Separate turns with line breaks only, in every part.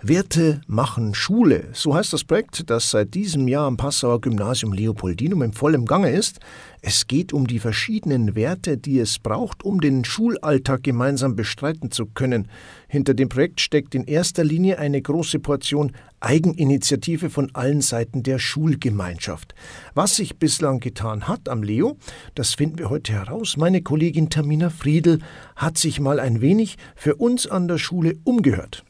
Werte machen Schule. So heißt das Projekt, das seit diesem Jahr am Passauer Gymnasium Leopoldinum im vollen Gange ist. Es geht um die verschiedenen Werte, die es braucht, um den Schulalltag gemeinsam bestreiten zu können. Hinter dem Projekt steckt in erster Linie eine große Portion Eigeninitiative von allen Seiten der Schulgemeinschaft. Was sich bislang getan hat am Leo, das finden wir heute heraus. Meine Kollegin Tamina Friedel hat sich mal ein wenig für uns an der Schule umgehört.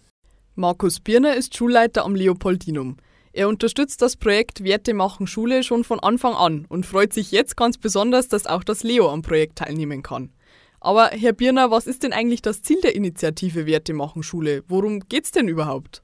Markus Birner ist Schulleiter am Leopoldinum. Er unterstützt das Projekt Werte machen Schule schon von Anfang an und freut sich jetzt ganz besonders, dass auch das Leo am Projekt teilnehmen kann. Aber Herr Birner, was ist denn eigentlich das Ziel der Initiative Werte machen Schule? Worum geht's denn überhaupt?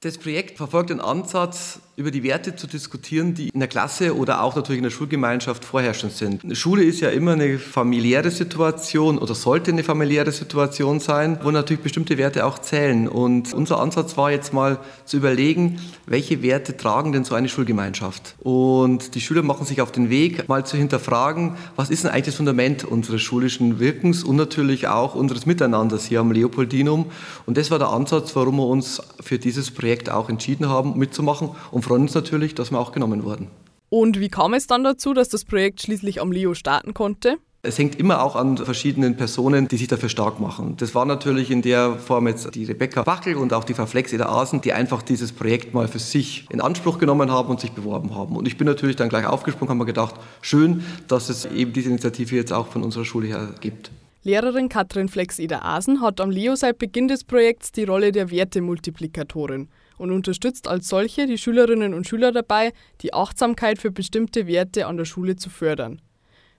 Das Projekt verfolgt den Ansatz, über die Werte zu diskutieren, die in der Klasse oder auch natürlich in der Schulgemeinschaft vorherrschend sind. Eine Schule ist ja immer eine familiäre Situation oder sollte eine familiäre Situation sein, wo natürlich bestimmte Werte auch zählen. Und unser Ansatz war jetzt mal zu überlegen, welche Werte tragen denn so eine Schulgemeinschaft? Und die Schüler machen sich auf den Weg, mal zu hinterfragen, was ist denn eigentlich das Fundament unseres schulischen Wirkens und natürlich auch unseres Miteinanders hier am Leopoldinum. Und das war der Ansatz, warum wir uns für dieses Projekt Projekt auch entschieden haben, mitzumachen und freuen uns natürlich, dass wir auch genommen wurden.
Und wie kam es dann dazu, dass das Projekt schließlich am Leo starten konnte?
Es hängt immer auch an verschiedenen Personen, die sich dafür stark machen. Das war natürlich in der Form jetzt die Rebecca Backel und auch die Frau Flex Eder Asen, die einfach dieses Projekt mal für sich in Anspruch genommen haben und sich beworben haben. Und ich bin natürlich dann gleich aufgesprungen, habe mir gedacht, schön, dass es eben diese Initiative jetzt auch von unserer Schule her gibt.
Lehrerin Katrin Flex-Eder-Asen hat am Leo seit Beginn des Projekts die Rolle der Wertemultiplikatorin und unterstützt als solche die Schülerinnen und Schüler dabei, die Achtsamkeit für bestimmte Werte an der Schule zu fördern.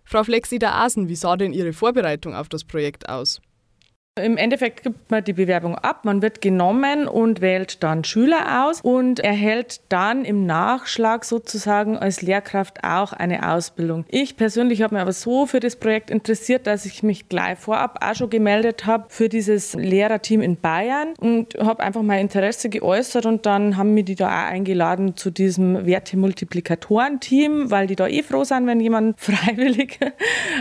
Frau Flex-Eder-Asen, wie sah denn Ihre Vorbereitung auf das Projekt aus?
Im Endeffekt gibt man die Bewerbung ab, man wird genommen und wählt dann Schüler aus und erhält dann im Nachschlag sozusagen als Lehrkraft auch eine Ausbildung. Ich persönlich habe mich aber so für das Projekt interessiert, dass ich mich gleich vorab auch schon gemeldet habe für dieses Lehrerteam in Bayern und habe einfach mein Interesse geäußert und dann haben mir die da auch eingeladen zu diesem Wertemultiplikatoren-Team, weil die da eh froh sind, wenn jemand freiwillig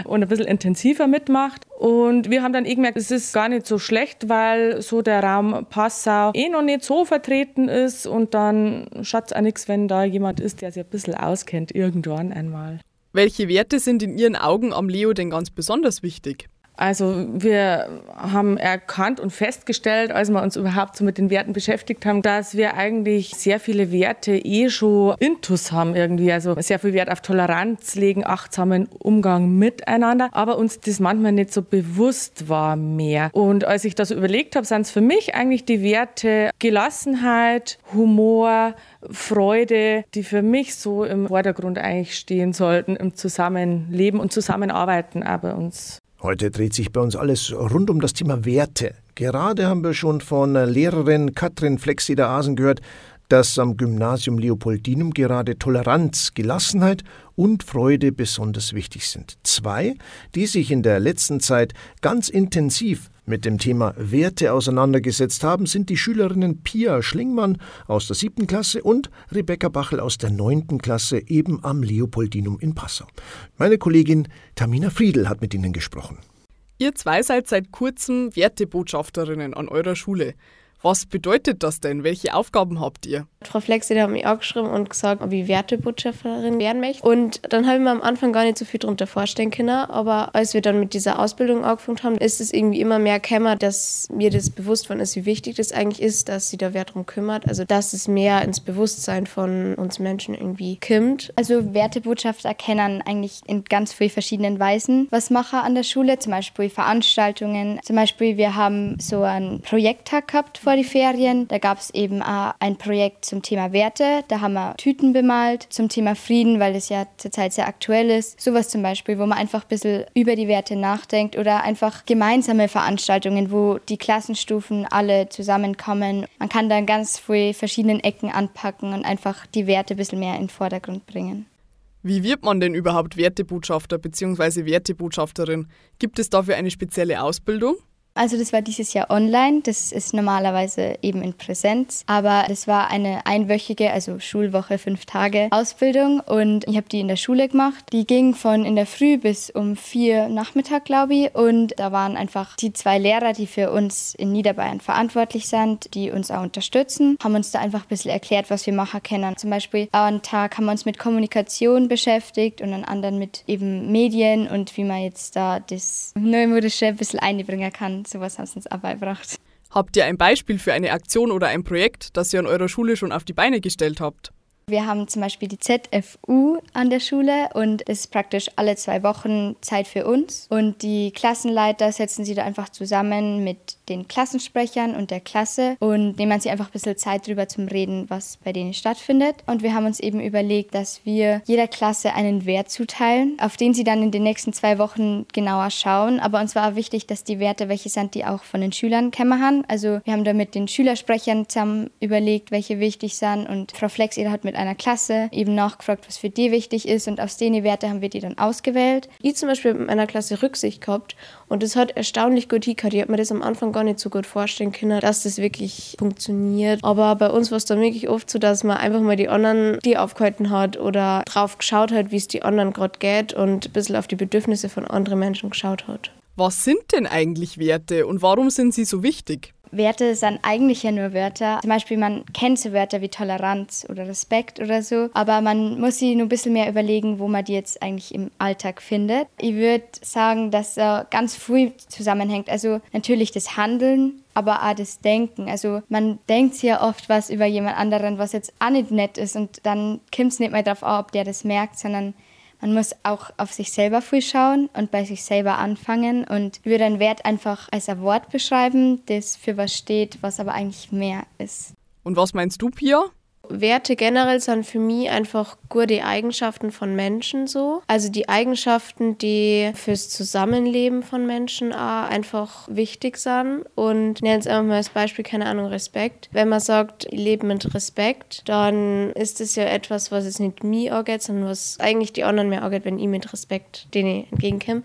und ein bisschen intensiver mitmacht. Und wir haben dann eh gemerkt, es ist gar nicht so schlecht, weil so der Raum Passau eh noch nicht so vertreten ist und dann schaut es auch nichts, wenn da jemand ist, der sich ein bisschen auskennt, irgendwann einmal.
Welche Werte sind in Ihren Augen am Leo denn ganz besonders wichtig?
Also wir haben erkannt und festgestellt, als wir uns überhaupt so mit den Werten beschäftigt haben, dass wir eigentlich sehr viele Werte eh schon intus haben irgendwie. Also sehr viel Wert auf Toleranz legen, achtsamen Umgang miteinander, aber uns das manchmal nicht so bewusst war mehr. Und als ich das überlegt habe, sind es für mich eigentlich die Werte Gelassenheit, Humor, Freude, die für mich so im Vordergrund eigentlich stehen sollten im Zusammenleben und Zusammenarbeiten auch bei uns.
Heute dreht sich bei uns alles rund um das Thema Werte. Gerade haben wir schon von Lehrerin Katrin Flexeder-Asen gehört, dass am Gymnasium Leopoldinum gerade Toleranz, Gelassenheit und Freude besonders wichtig sind. Zwei, die sich in der letzten Zeit ganz intensiv mit dem Thema Werte auseinandergesetzt haben, sind die Schülerinnen Pia Schlingmann aus der siebten Klasse und Rebecca Bachel aus der neunten Klasse eben am Leopoldinum in Passau. Meine Kollegin Tamina Friedel hat mit ihnen gesprochen.
Ihr zwei seid seit kurzem Wertebotschafterinnen an eurer Schule. Was bedeutet das denn? Welche Aufgaben habt ihr?
Frau Flexi hat mich angeschrieben und gesagt, ob ich Wertebotschafterin werden möchte. Und dann habe ich mir am Anfang gar nicht so viel darunter vorstellen können. Aber als wir dann mit dieser Ausbildung angefangen haben, ist es irgendwie immer mehr gekommen, dass mir das bewusst von ist, wie wichtig das eigentlich ist, dass sie da Wert drum kümmert. Also, dass es mehr ins Bewusstsein von uns Menschen irgendwie kommt.
Also, Wertebotschafter kennen eigentlich in ganz vielen verschiedenen Weisen was machen an der Schule. Zum Beispiel Veranstaltungen. Zum Beispiel, wir haben so einen Projekttag gehabt vor die Ferien. Da gab es eben auch ein Projekt zum Thema Werte. Da haben wir Tüten bemalt zum Thema Frieden, weil es ja zurzeit sehr aktuell ist. Sowas zum Beispiel, wo man einfach ein bisschen über die Werte nachdenkt oder einfach gemeinsame Veranstaltungen, wo die Klassenstufen alle zusammenkommen. Man kann dann ganz viele verschiedene Ecken anpacken und einfach die Werte ein bisschen mehr in den Vordergrund bringen.
Wie wird man denn überhaupt Wertebotschafter bzw. Wertebotschafterin? Gibt es dafür eine spezielle Ausbildung?
Also das war dieses Jahr online, das ist normalerweise eben in Präsenz, aber das war eine einwöchige, also Schulwoche, fünf Tage Ausbildung. Und ich habe die in der Schule gemacht. Die ging von in der Früh bis um vier Nachmittag, glaube ich, und da waren einfach die zwei Lehrer, die für uns in Niederbayern verantwortlich sind, die uns auch unterstützen, haben uns da einfach ein bisschen erklärt, was wir machen können. Zum Beispiel einen Tag haben wir uns mit Kommunikation beschäftigt und einen anderen mit eben Medien und wie man jetzt da das Neumodische ein bisschen einbringen kann sowas haben sie uns auch beigebracht.
Habt ihr ein Beispiel für eine Aktion oder ein Projekt, das ihr an eurer Schule schon auf die Beine gestellt habt?
Wir haben zum Beispiel die ZFU an der Schule und es ist praktisch alle zwei Wochen Zeit für uns. Und die Klassenleiter setzen sie da einfach zusammen mit den Klassensprechern und der Klasse und nehmen sie einfach ein bisschen Zeit drüber zum Reden, was bei denen stattfindet. Und wir haben uns eben überlegt, dass wir jeder Klasse einen Wert zuteilen, auf den sie dann in den nächsten zwei Wochen genauer schauen. Aber uns war wichtig, dass die Werte welche sind, die auch von den Schülern kämen haben. Also wir haben da mit den Schülersprechern zusammen überlegt, welche wichtig sind und Frau Flex, hat mit einer Klasse eben nachgefragt, was für die wichtig ist und aus den Werte haben wir die dann ausgewählt.
Ich zum Beispiel mit meiner Klasse Rücksicht gehabt und das hat erstaunlich gut hingehört. Ich habe mir das am Anfang gar nicht so gut vorstellen können, dass das wirklich funktioniert. Aber bei uns war es dann wirklich oft so, dass man einfach mal die anderen die aufgehalten hat oder drauf geschaut hat, wie es die anderen gerade geht und ein bisschen auf die Bedürfnisse von anderen Menschen geschaut hat.
Was sind denn eigentlich Werte und warum sind sie so wichtig?
Werte sind eigentlich ja nur Wörter. Zum Beispiel, man kennt so Wörter wie Toleranz oder Respekt oder so, aber man muss sich nur ein bisschen mehr überlegen, wo man die jetzt eigentlich im Alltag findet. Ich würde sagen, dass er ganz früh zusammenhängt. Also natürlich das Handeln, aber auch das Denken. Also man denkt sehr oft was über jemand anderen, was jetzt auch nicht nett ist und dann kommt es nicht mehr darauf an, ob der das merkt, sondern man muss auch auf sich selber früh schauen und bei sich selber anfangen und würde einen Wert einfach als ein Wort beschreiben, das für was steht, was aber eigentlich mehr ist.
Und was meinst du, Pia?
Werte generell sind für mich einfach gute Eigenschaften von Menschen so. Also die Eigenschaften, die fürs Zusammenleben von Menschen auch einfach wichtig sind. Und nenne es einfach mal als Beispiel, keine Ahnung, Respekt. Wenn man sagt, ich lebe mit Respekt, dann ist es ja etwas, was es nicht mir angeht, sondern was eigentlich die anderen mir angeht, wenn ich mit Respekt denen entgegenkomme.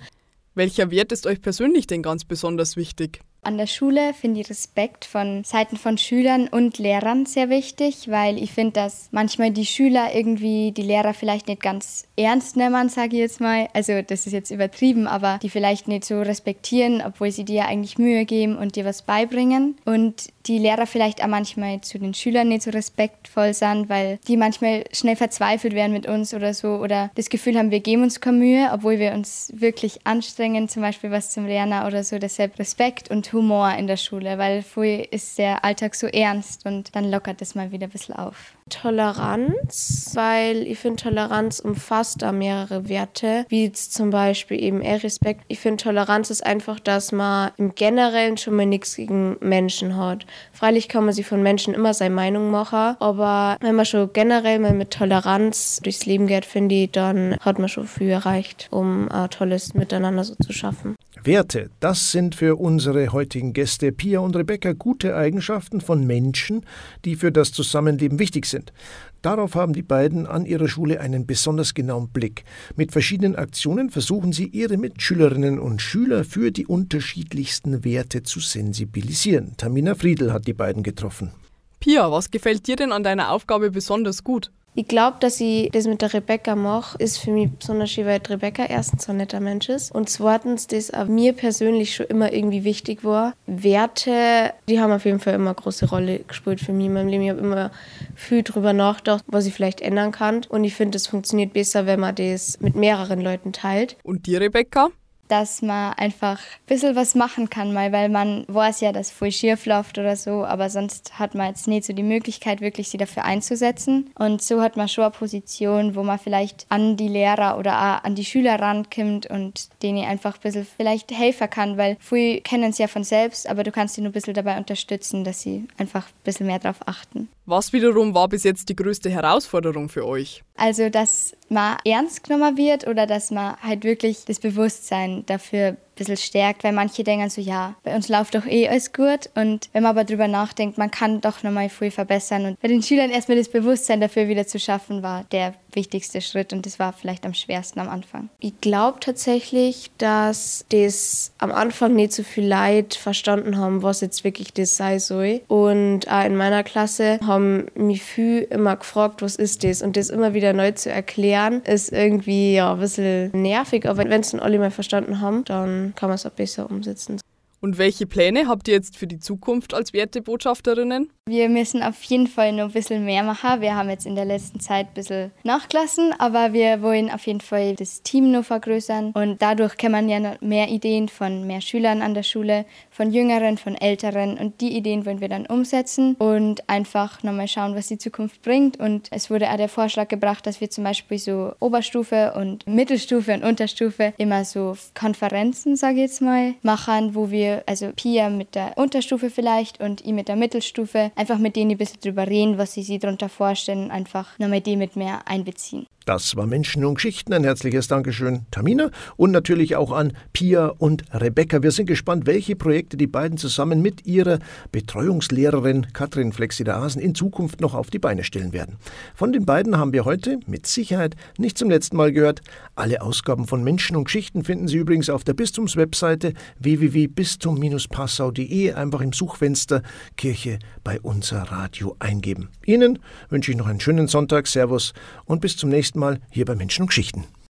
Welcher Wert ist euch persönlich denn ganz besonders wichtig?
An der Schule finde ich Respekt von Seiten von Schülern und Lehrern sehr wichtig, weil ich finde, dass manchmal die Schüler irgendwie die Lehrer vielleicht nicht ganz ernst nehmen, sage ich jetzt mal. Also das ist jetzt übertrieben, aber die vielleicht nicht so respektieren, obwohl sie dir ja eigentlich Mühe geben und dir was beibringen. Und die Lehrer vielleicht auch manchmal zu den Schülern nicht so respektvoll sind, weil die manchmal schnell verzweifelt werden mit uns oder so oder das Gefühl haben, wir geben uns keine Mühe, obwohl wir uns wirklich anstrengen, zum Beispiel was zum Lernen oder so. Deshalb Respekt und Humor in der Schule, weil früher ist der Alltag so ernst und dann lockert es mal wieder ein bisschen auf.
Toleranz, weil ich finde, Toleranz umfasst da mehrere Werte, wie zum Beispiel eben Respekt. Ich finde, Toleranz ist einfach, dass man im Generellen schon mal nichts gegen Menschen hat. Freilich kann man sich von Menschen immer seine Meinung machen, aber wenn man schon generell mal mit Toleranz durchs Leben geht, finde ich, dann hat man schon viel erreicht, um ein tolles Miteinander so zu schaffen.
Werte, das sind für unsere heutigen Gäste Pia und Rebecca gute Eigenschaften von Menschen, die für das Zusammenleben wichtig sind. Darauf haben die beiden an ihrer Schule einen besonders genauen Blick. Mit verschiedenen Aktionen versuchen sie, ihre Mitschülerinnen und Schüler für die unterschiedlichsten Werte zu sensibilisieren. Tamina Friedel hat die beiden getroffen.
Pia, was gefällt dir denn an deiner Aufgabe besonders gut?
Ich glaube, dass ich das mit der Rebecca mache, ist für mich besonders schön, weil Rebecca erstens ein netter Mensch ist und zweitens, das auch mir persönlich schon immer irgendwie wichtig war. Werte, die haben auf jeden Fall immer eine große Rolle gespielt für mich in meinem Leben. Ich habe immer viel darüber nachgedacht, was ich vielleicht ändern kann und ich finde, das funktioniert besser, wenn man das mit mehreren Leuten teilt.
Und dir, Rebecca?
Dass man einfach ein bisschen was machen kann, mal, weil man weiß ja, dass voll schief läuft oder so, aber sonst hat man jetzt nicht so die Möglichkeit, wirklich sie dafür einzusetzen. Und so hat man schon eine Position, wo man vielleicht an die Lehrer oder auch an die Schüler rankommt und denen einfach ein bisschen vielleicht helfen kann, weil viele kennen es ja von selbst, aber du kannst sie nur ein bisschen dabei unterstützen, dass sie einfach ein bisschen mehr darauf achten.
Was wiederum war bis jetzt die größte Herausforderung für euch?
Also, dass man ernst genommen wird oder dass man halt wirklich das Bewusstsein dafür bisschen stärkt, weil manche denken so, ja, bei uns läuft doch eh alles gut. Und wenn man aber darüber nachdenkt, man kann doch nochmal viel verbessern. Und bei den Schülern erstmal das Bewusstsein dafür wieder zu schaffen, war der wichtigste Schritt und das war vielleicht am schwersten am Anfang.
Ich glaube tatsächlich, dass das am Anfang nicht so viel Leid verstanden haben, was jetzt wirklich das sein soll. Und auch in meiner Klasse haben mich viel immer gefragt, was ist das? Und das immer wieder neu zu erklären, ist irgendwie ja ein bisschen nervig. Aber wenn es dann alle mal verstanden haben, dann kann man es auch besser umsetzen.
Und welche Pläne habt ihr jetzt für die Zukunft als Wertebotschafterinnen?
Wir müssen auf jeden Fall noch ein bisschen mehr machen. Wir haben jetzt in der letzten Zeit ein bisschen nachgelassen, aber wir wollen auf jeden Fall das Team noch vergrößern und dadurch kann man ja noch mehr Ideen von mehr Schülern an der Schule, von Jüngeren, von Älteren und die Ideen wollen wir dann umsetzen und einfach nochmal schauen, was die Zukunft bringt. Und es wurde auch der Vorschlag gebracht, dass wir zum Beispiel so Oberstufe und Mittelstufe und Unterstufe immer so Konferenzen, sage ich jetzt mal, machen, wo wir also Pia mit der Unterstufe vielleicht und ich mit der Mittelstufe, einfach mit denen ein bisschen drüber reden, was sie sich darunter vorstellen, einfach nochmal die mit mehr einbeziehen.
Das war Menschen und Geschichten. Ein herzliches Dankeschön, Tamina. Und natürlich auch an Pia und Rebecca. Wir sind gespannt, welche Projekte die beiden zusammen mit ihrer Betreuungslehrerin Katrin Flexi-Asen in Zukunft noch auf die Beine stellen werden. Von den beiden haben wir heute mit Sicherheit nicht zum letzten Mal gehört. Alle Ausgaben von Menschen und Geschichten finden Sie übrigens auf der Bistumswebseite www.bistum-passau.de. Einfach im Suchfenster Kirche bei unser Radio eingeben. Ihnen wünsche ich noch einen schönen Sonntag. Servus und bis zum nächsten Mal hier bei Menschen und Geschichten.